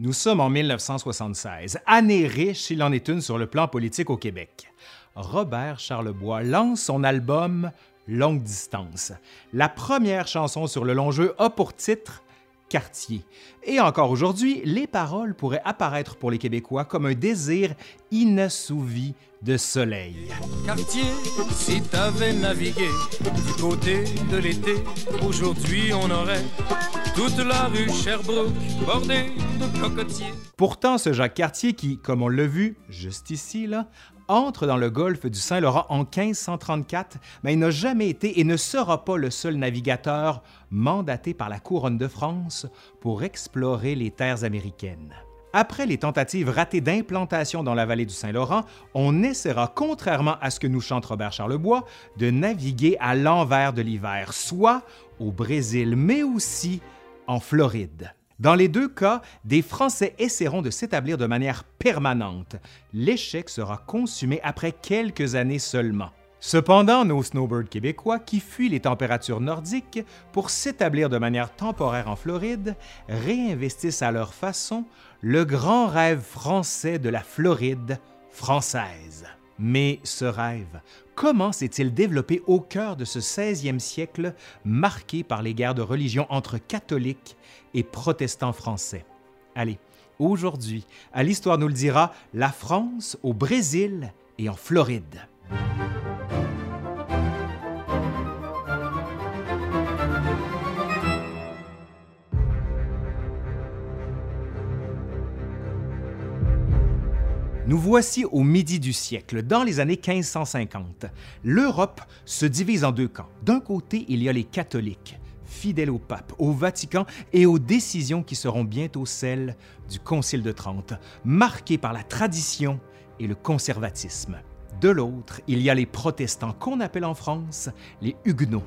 Nous sommes en 1976, année riche, il en est une sur le plan politique au Québec. Robert Charlebois lance son album Longue Distance. La première chanson sur le long jeu a pour titre Quartier. Et encore aujourd'hui, les paroles pourraient apparaître pour les Québécois comme un désir inassouvi de soleil. Quartier, si t'avais navigué du côté de l'été, aujourd'hui on aurait toute la rue Sherbrooke bordée de cocotiers. Pourtant, ce Jacques Cartier qui, comme on l'a vu juste ici, entre dans le golfe du Saint-Laurent en 1534, mais il n'a jamais été et ne sera pas le seul navigateur mandaté par la couronne de France pour explorer les terres américaines. Après les tentatives ratées d'implantation dans la vallée du Saint-Laurent, on essaiera, contrairement à ce que nous chante Robert Charlebois, de naviguer à l'envers de l'hiver, soit au Brésil, mais aussi en Floride. Dans les deux cas, des Français essaieront de s'établir de manière permanente. L'échec sera consumé après quelques années seulement. Cependant, nos snowbirds québécois qui fuient les températures nordiques pour s'établir de manière temporaire en Floride réinvestissent à leur façon le grand rêve français de la Floride française. Mais ce rêve, comment s'est-il développé au cœur de ce 16e siècle marqué par les guerres de religion entre catholiques et protestants français? Allez, aujourd'hui, à l'Histoire nous le dira, la France au Brésil et en Floride. Nous voici au midi du siècle, dans les années 1550. L'Europe se divise en deux camps. D'un côté, il y a les catholiques, fidèles au pape, au Vatican et aux décisions qui seront bientôt celles du Concile de Trente, marquées par la tradition et le conservatisme. De l'autre, il y a les protestants qu'on appelle en France les Huguenots,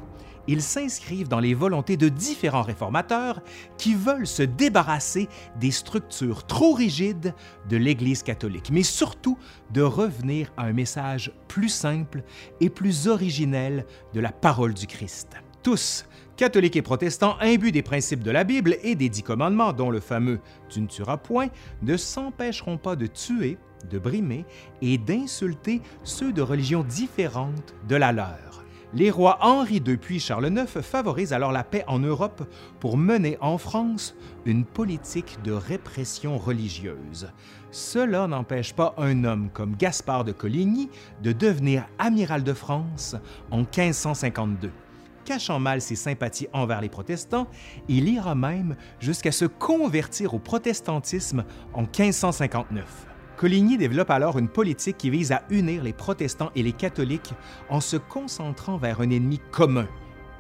ils s'inscrivent dans les volontés de différents réformateurs qui veulent se débarrasser des structures trop rigides de l'Église catholique, mais surtout de revenir à un message plus simple et plus originel de la parole du Christ. Tous, catholiques et protestants, imbus des principes de la Bible et des dix commandements, dont le fameux Tu ne tueras point, ne s'empêcheront pas de tuer, de brimer et d'insulter ceux de religions différentes de la leur les rois Henri II puis Charles IX favorisent alors la paix en Europe pour mener en France une politique de répression religieuse. Cela n'empêche pas un homme comme Gaspard de Coligny de devenir amiral de France en 1552. Cachant mal ses sympathies envers les protestants, il ira même jusqu'à se convertir au protestantisme en 1559. Coligny développe alors une politique qui vise à unir les protestants et les catholiques en se concentrant vers un ennemi commun,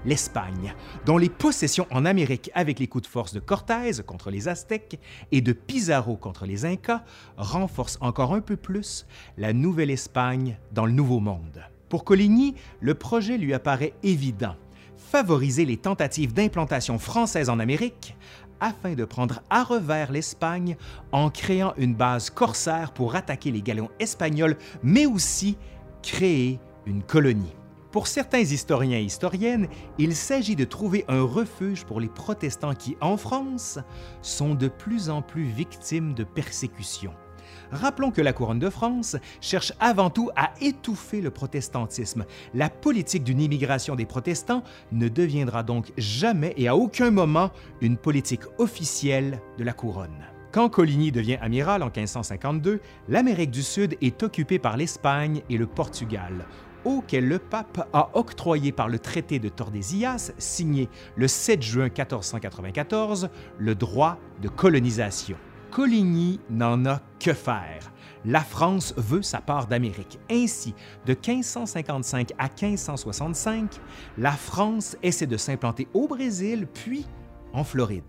l'Espagne, dont les possessions en Amérique avec les coups de force de Cortés contre les Aztèques et de Pizarro contre les Incas renforcent encore un peu plus la Nouvelle-Espagne dans le Nouveau Monde. Pour Coligny, le projet lui apparaît évident favoriser les tentatives d'implantation française en Amérique afin de prendre à revers l'Espagne en créant une base corsaire pour attaquer les galeons espagnols, mais aussi créer une colonie. Pour certains historiens et historiennes, il s'agit de trouver un refuge pour les protestants qui, en France, sont de plus en plus victimes de persécutions. Rappelons que la couronne de France cherche avant tout à étouffer le protestantisme. La politique d'une immigration des protestants ne deviendra donc jamais et à aucun moment une politique officielle de la couronne. Quand Coligny devient amiral en 1552, l'Amérique du Sud est occupée par l'Espagne et le Portugal, auquel le pape a octroyé par le traité de Tordesillas, signé le 7 juin 1494, le droit de colonisation. Coligny n'en a que faire. La France veut sa part d'Amérique. Ainsi, de 1555 à 1565, la France essaie de s'implanter au Brésil, puis en Floride.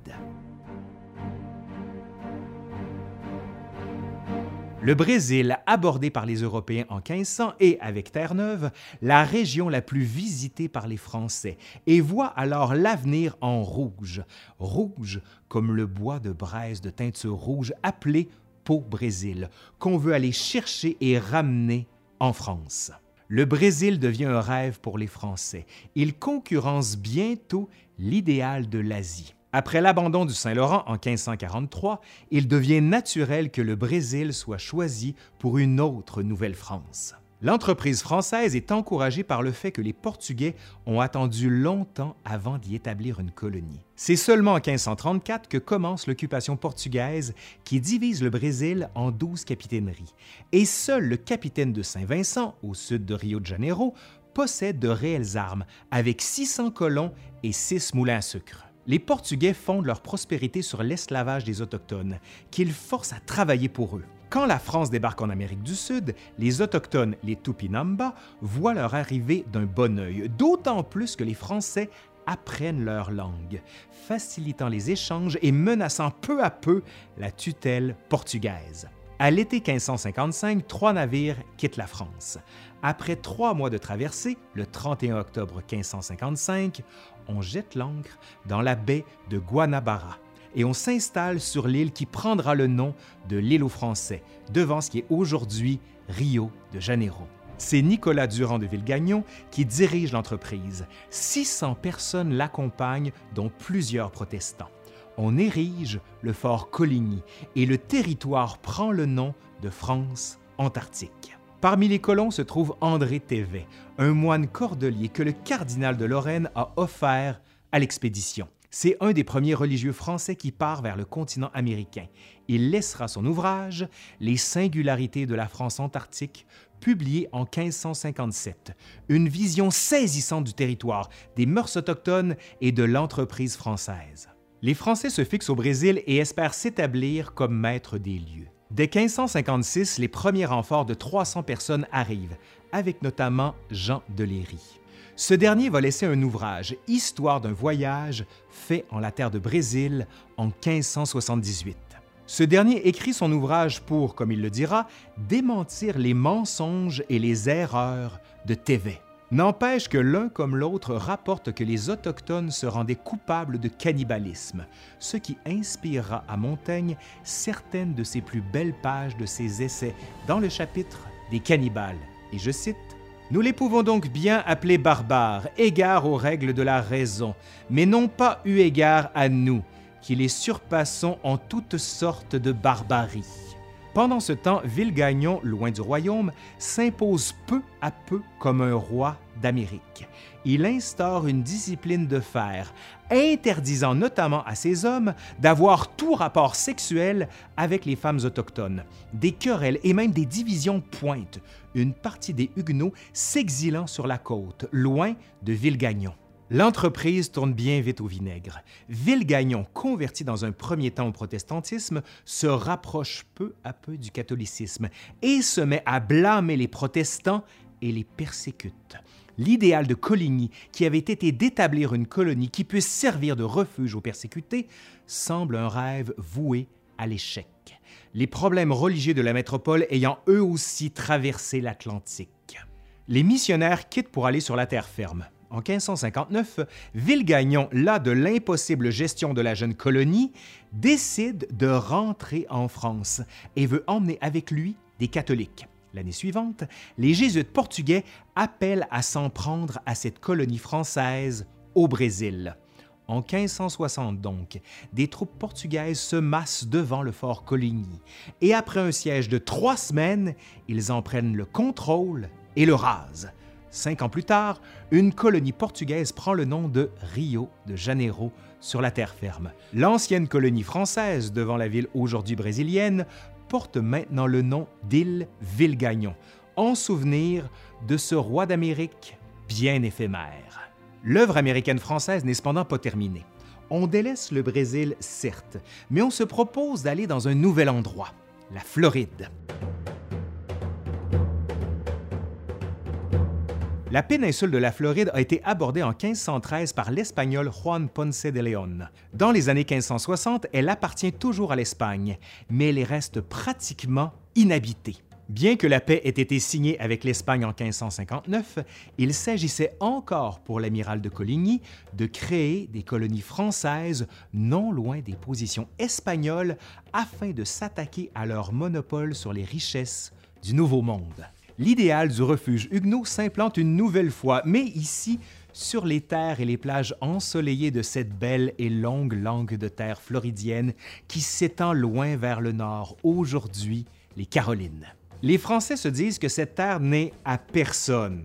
Le Brésil, abordé par les Européens en 1500 et avec Terre-Neuve, la région la plus visitée par les Français, et voit alors l'avenir en rouge, rouge comme le bois de braise de teinture rouge appelé Pau-Brésil, qu'on veut aller chercher et ramener en France. Le Brésil devient un rêve pour les Français. Il concurrence bientôt l'idéal de l'Asie. Après l'abandon du Saint-Laurent en 1543, il devient naturel que le Brésil soit choisi pour une autre Nouvelle-France. L'entreprise française est encouragée par le fait que les Portugais ont attendu longtemps avant d'y établir une colonie. C'est seulement en 1534 que commence l'occupation portugaise qui divise le Brésil en douze capitaineries, et seul le capitaine de Saint-Vincent, au sud de Rio de Janeiro, possède de réelles armes, avec 600 colons et 6 moulins à sucre. Les Portugais fondent leur prospérité sur l'esclavage des Autochtones, qu'ils forcent à travailler pour eux. Quand la France débarque en Amérique du Sud, les Autochtones, les Tupinamba, voient leur arrivée d'un bon œil, d'autant plus que les Français apprennent leur langue, facilitant les échanges et menaçant peu à peu la tutelle portugaise. À l'été 1555, trois navires quittent la France. Après trois mois de traversée, le 31 octobre 1555, on jette l'ancre dans la baie de Guanabara et on s'installe sur l'île qui prendra le nom de l'île aux Français, devant ce qui est aujourd'hui Rio de Janeiro. C'est Nicolas Durand de Villegagnon qui dirige l'entreprise. 600 personnes l'accompagnent, dont plusieurs protestants. On érige le fort Coligny et le territoire prend le nom de France antarctique. Parmi les colons se trouve André Thévet, un moine cordelier que le cardinal de Lorraine a offert à l'expédition. C'est un des premiers religieux français qui part vers le continent américain. Il laissera son ouvrage Les singularités de la France antarctique, publié en 1557, une vision saisissante du territoire, des mœurs autochtones et de l'entreprise française. Les Français se fixent au Brésil et espèrent s'établir comme maîtres des lieux. Dès 1556, les premiers renforts de 300 personnes arrivent, avec notamment Jean de Léry. Ce dernier va laisser un ouvrage, Histoire d'un voyage, fait en la terre de Brésil en 1578. Ce dernier écrit son ouvrage pour, comme il le dira, démentir les mensonges et les erreurs de Thévet. N'empêche que l'un comme l'autre rapporte que les Autochtones se rendaient coupables de cannibalisme, ce qui inspirera à Montaigne certaines de ses plus belles pages de ses essais dans le chapitre des cannibales. Et je cite nous les pouvons donc bien appeler barbares, égards aux règles de la raison, mais non pas eu égard à nous, qui les surpassons en toutes sortes de barbarie. Pendant ce temps, Villegagnon, loin du royaume, s'impose peu à peu comme un roi d'Amérique. Il instaure une discipline de fer, interdisant notamment à ses hommes d'avoir tout rapport sexuel avec les femmes autochtones. Des querelles et même des divisions pointent, une partie des Huguenots s'exilant sur la côte, loin de Villegagnon. L'entreprise tourne bien vite au vinaigre. Villegagnon, converti dans un premier temps au protestantisme, se rapproche peu à peu du catholicisme et se met à blâmer les protestants et les persécute. L'idéal de Coligny, qui avait été d'établir une colonie qui puisse servir de refuge aux persécutés, semble un rêve voué à l'échec les problèmes religieux de la métropole ayant eux aussi traversé l'Atlantique. Les missionnaires quittent pour aller sur la terre ferme. En 1559, Villegagnon, las de l'impossible gestion de la jeune colonie, décide de rentrer en France et veut emmener avec lui des catholiques. L'année suivante, les jésuites portugais appellent à s'en prendre à cette colonie française au Brésil. En 1560 donc, des troupes portugaises se massent devant le fort Coligny et après un siège de trois semaines, ils en prennent le contrôle et le rasent. Cinq ans plus tard, une colonie portugaise prend le nom de Rio de Janeiro sur la terre ferme. L'ancienne colonie française devant la ville aujourd'hui brésilienne porte maintenant le nom d'île Villegagnon, en souvenir de ce roi d'Amérique bien éphémère. L'œuvre américaine-française n'est cependant pas terminée. On délaisse le Brésil, certes, mais on se propose d'aller dans un nouvel endroit, la Floride. La péninsule de la Floride a été abordée en 1513 par l'Espagnol Juan Ponce de León. Dans les années 1560, elle appartient toujours à l'Espagne, mais elle reste pratiquement inhabitée. Bien que la paix ait été signée avec l'Espagne en 1559, il s'agissait encore pour l'amiral de Coligny de créer des colonies françaises non loin des positions espagnoles afin de s'attaquer à leur monopole sur les richesses du Nouveau Monde. L'idéal du refuge huguenot s'implante une nouvelle fois, mais ici sur les terres et les plages ensoleillées de cette belle et longue langue de terre floridienne qui s'étend loin vers le nord, aujourd'hui les Carolines. Les Français se disent que cette terre n'est à personne.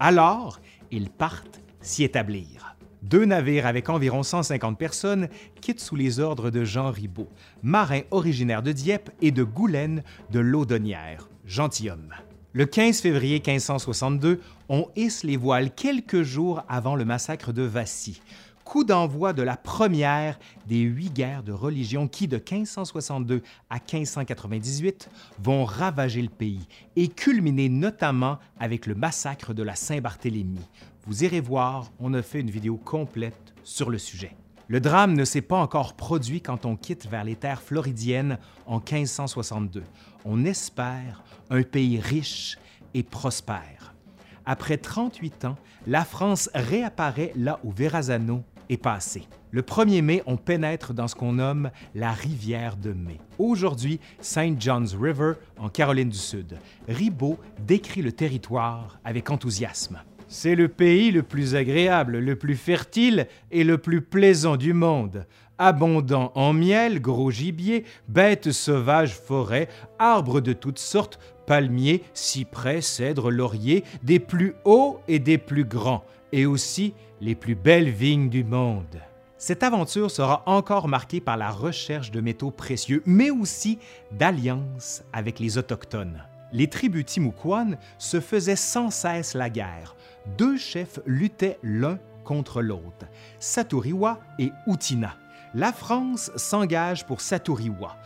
Alors, ils partent s'y établir. Deux navires avec environ 150 personnes quittent sous les ordres de Jean Ribaud, marin originaire de Dieppe et de Goulaine de Laudonnière, gentilhomme. Le 15 février 1562, on hisse les voiles quelques jours avant le massacre de Vassy, coup d'envoi de la première des huit guerres de religion qui, de 1562 à 1598, vont ravager le pays et culminer notamment avec le massacre de la Saint-Barthélemy. Vous irez voir, on a fait une vidéo complète sur le sujet. Le drame ne s'est pas encore produit quand on quitte vers les terres floridiennes en 1562. On espère un pays riche et prospère. Après 38 ans, la France réapparaît là où Verrazano est passé. Le 1er mai, on pénètre dans ce qu'on nomme la rivière de mai. Aujourd'hui, St. John's River, en Caroline du Sud. Ribot décrit le territoire avec enthousiasme. C'est le pays le plus agréable, le plus fertile et le plus plaisant du monde. Abondant en miel, gros gibier, bêtes sauvages, forêts, arbres de toutes sortes, palmiers, cyprès, cèdres, lauriers, des plus hauts et des plus grands, et aussi les plus belles vignes du monde. Cette aventure sera encore marquée par la recherche de métaux précieux, mais aussi d'alliances avec les Autochtones. Les tribus Timucuan se faisaient sans cesse la guerre. Deux chefs luttaient l'un contre l'autre, Saturiwa et Utina. La France s'engage pour Saturiwa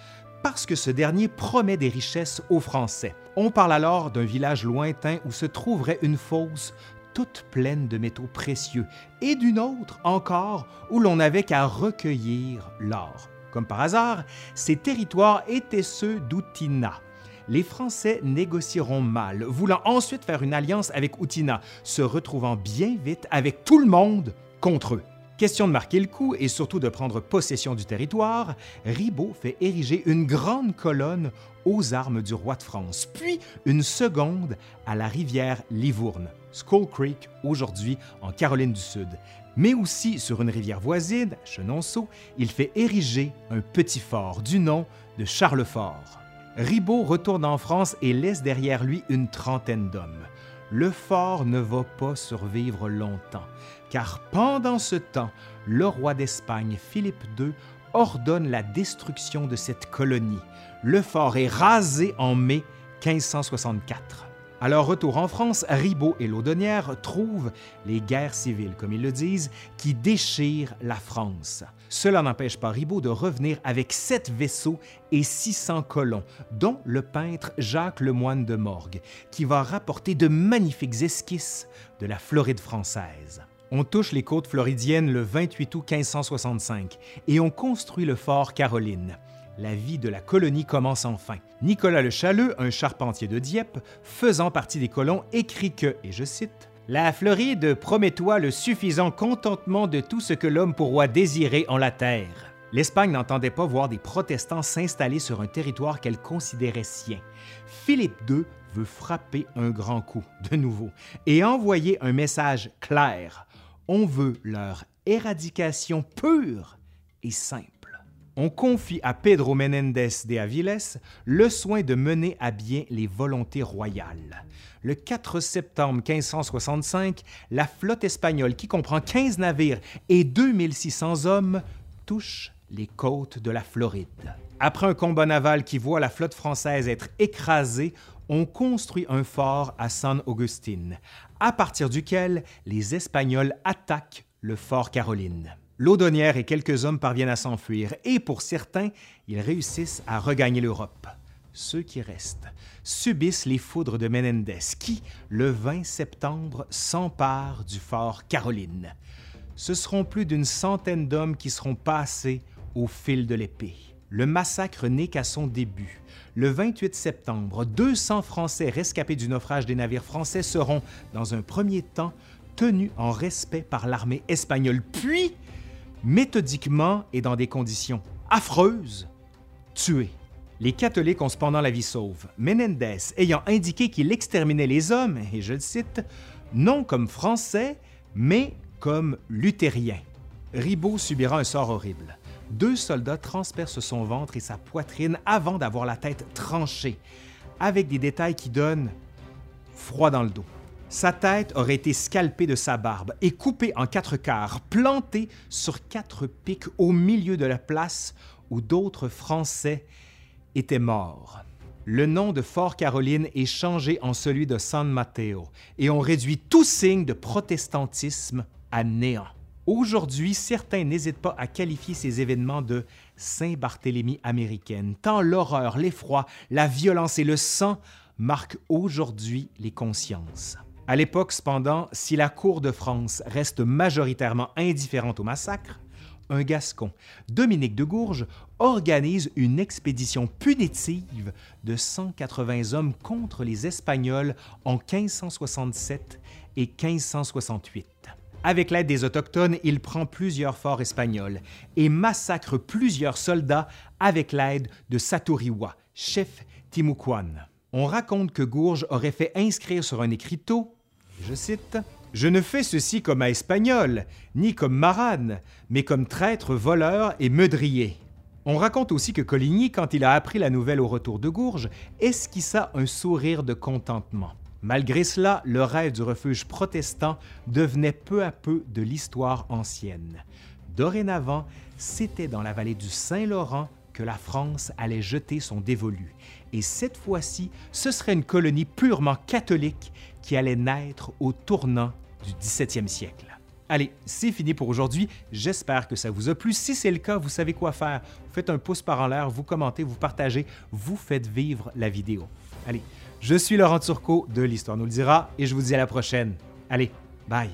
parce que ce dernier promet des richesses aux Français. On parle alors d'un village lointain où se trouverait une fosse toute pleine de métaux précieux, et d'une autre encore où l'on n'avait qu'à recueillir l'or. Comme par hasard, ces territoires étaient ceux d'Outina. Les Français négocieront mal, voulant ensuite faire une alliance avec Outina, se retrouvant bien vite avec tout le monde contre eux. Question de marquer le coup et surtout de prendre possession du territoire, Ribaud fait ériger une grande colonne aux armes du roi de France, puis une seconde à la rivière Livourne, Skull Creek, aujourd'hui en Caroline du Sud. Mais aussi sur une rivière voisine, Chenonceau, il fait ériger un petit fort du nom de Charlefort. Ribaud retourne en France et laisse derrière lui une trentaine d'hommes le fort ne va pas survivre longtemps, car pendant ce temps, le roi d'Espagne, Philippe II, ordonne la destruction de cette colonie. Le fort est rasé en mai 1564. À leur retour en France, Ribaud et Laudonnière trouvent les guerres civiles, comme ils le disent, qui déchirent la France. Cela n'empêche pas Ribaud de revenir avec sept vaisseaux et 600 colons, dont le peintre Jacques Lemoine de Morgue, qui va rapporter de magnifiques esquisses de la Floride française. On touche les côtes floridiennes le 28 août 1565 et on construit le fort Caroline la vie de la colonie commence enfin. Nicolas le Challeux, un charpentier de Dieppe, faisant partie des colons, écrit que, et je cite, La Floride promet-toi le suffisant contentement de tout ce que l'homme pourra désirer en la terre. L'Espagne n'entendait pas voir des protestants s'installer sur un territoire qu'elle considérait sien. Philippe II veut frapper un grand coup, de nouveau, et envoyer un message clair. On veut leur éradication pure et simple on confie à Pedro Menendez de Aviles le soin de mener à bien les volontés royales. Le 4 septembre 1565, la flotte espagnole, qui comprend 15 navires et 2600 hommes, touche les côtes de la Floride. Après un combat naval qui voit la flotte française être écrasée, on construit un fort à San Agustin, à partir duquel les Espagnols attaquent le fort Caroline. Laudonnière et quelques hommes parviennent à s'enfuir et pour certains, ils réussissent à regagner l'Europe. Ceux qui restent subissent les foudres de Menendez qui, le 20 septembre, s'emparent du fort Caroline. Ce seront plus d'une centaine d'hommes qui seront passés au fil de l'épée. Le massacre n'est qu'à son début. Le 28 septembre, 200 Français rescapés du naufrage des navires français seront, dans un premier temps, tenus en respect par l'armée espagnole, puis méthodiquement et dans des conditions affreuses, tués. Les catholiques ont cependant la vie sauve, Menendez ayant indiqué qu'il exterminait les hommes, et je le cite, non comme français, mais comme luthérien. Ribaud subira un sort horrible. Deux soldats transpercent son ventre et sa poitrine avant d'avoir la tête tranchée, avec des détails qui donnent froid dans le dos. Sa tête aurait été scalpée de sa barbe et coupée en quatre quarts, plantée sur quatre pics au milieu de la place où d'autres Français étaient morts. Le nom de Fort Caroline est changé en celui de San Mateo et on réduit tout signe de protestantisme à néant. Aujourd'hui, certains n'hésitent pas à qualifier ces événements de Saint-Barthélemy américaine, tant l'horreur, l'effroi, la violence et le sang marquent aujourd'hui les consciences. À l'époque, cependant, si la cour de France reste majoritairement indifférente au massacre, un Gascon, Dominique de Gourges, organise une expédition punitive de 180 hommes contre les Espagnols en 1567 et 1568. Avec l'aide des Autochtones, il prend plusieurs forts espagnols et massacre plusieurs soldats avec l'aide de Satoriwa, chef Timucuan. On raconte que Gourges aurait fait inscrire sur un écriteau, je cite, Je ne fais ceci comme à espagnol, ni comme marane, mais comme traître, voleur et meudrier. On raconte aussi que Coligny, quand il a appris la nouvelle au retour de Gourges, esquissa un sourire de contentement. Malgré cela, le rêve du refuge protestant devenait peu à peu de l'histoire ancienne. Dorénavant, c'était dans la vallée du Saint-Laurent que la France allait jeter son dévolu. Et cette fois-ci, ce serait une colonie purement catholique qui allait naître au tournant du 17e siècle. Allez, c'est fini pour aujourd'hui. J'espère que ça vous a plu. Si c'est le cas, vous savez quoi faire. Faites un pouce par en l'air, vous commentez, vous partagez, vous faites vivre la vidéo. Allez, je suis Laurent Turcot de l'Histoire nous le dira et je vous dis à la prochaine. Allez, bye.